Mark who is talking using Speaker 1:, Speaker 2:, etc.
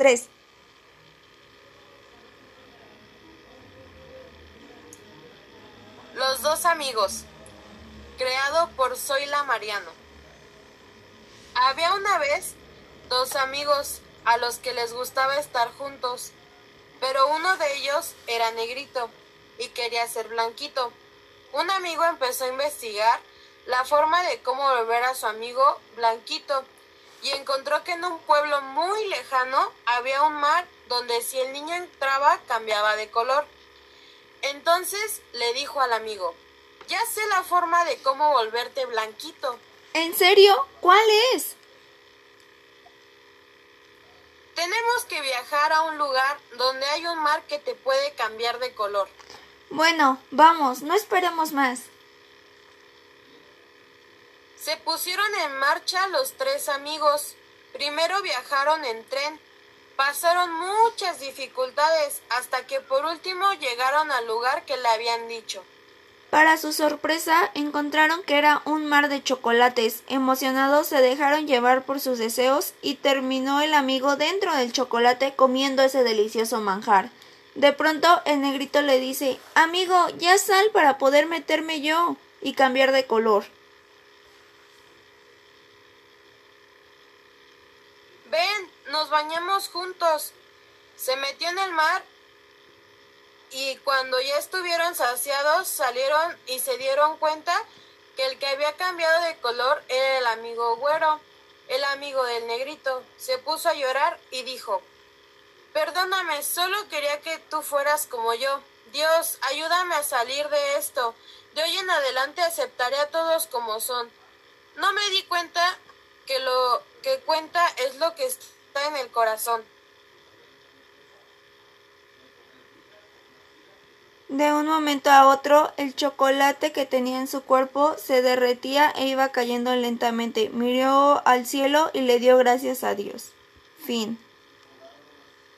Speaker 1: 3.
Speaker 2: Los dos amigos. Creado por Zoila Mariano. Había una vez dos amigos a los que les gustaba estar juntos, pero uno de ellos era negrito y quería ser blanquito. Un amigo empezó a investigar la forma de cómo volver a su amigo blanquito y encontró que en un pueblo muy lejano había un mar donde si el niño entraba cambiaba de color. Entonces le dijo al amigo, ya sé la forma de cómo volverte blanquito.
Speaker 1: ¿En serio? ¿Cuál es?
Speaker 2: Tenemos que viajar a un lugar donde hay un mar que te puede cambiar de color.
Speaker 1: Bueno, vamos, no esperemos más.
Speaker 2: Se pusieron en marcha los tres amigos. Primero viajaron en tren. Pasaron muchas dificultades hasta que por último llegaron al lugar que le habían dicho.
Speaker 1: Para su sorpresa, encontraron que era un mar de chocolates. Emocionados se dejaron llevar por sus deseos y terminó el amigo dentro del chocolate comiendo ese delicioso manjar. De pronto el negrito le dice Amigo, ya sal para poder meterme yo y cambiar de color.
Speaker 2: Nos bañamos juntos. Se metió en el mar y cuando ya estuvieron saciados salieron y se dieron cuenta que el que había cambiado de color era el amigo güero, el amigo del negrito. Se puso a llorar y dijo Perdóname, solo quería que tú fueras como yo. Dios, ayúdame a salir de esto. De hoy en adelante aceptaré a todos como son. No me di cuenta que lo que cuenta es lo que está en el corazón.
Speaker 1: De un momento a otro, el chocolate que tenía en su cuerpo se derretía e iba cayendo lentamente. Miró al cielo y le dio gracias a Dios. Fin.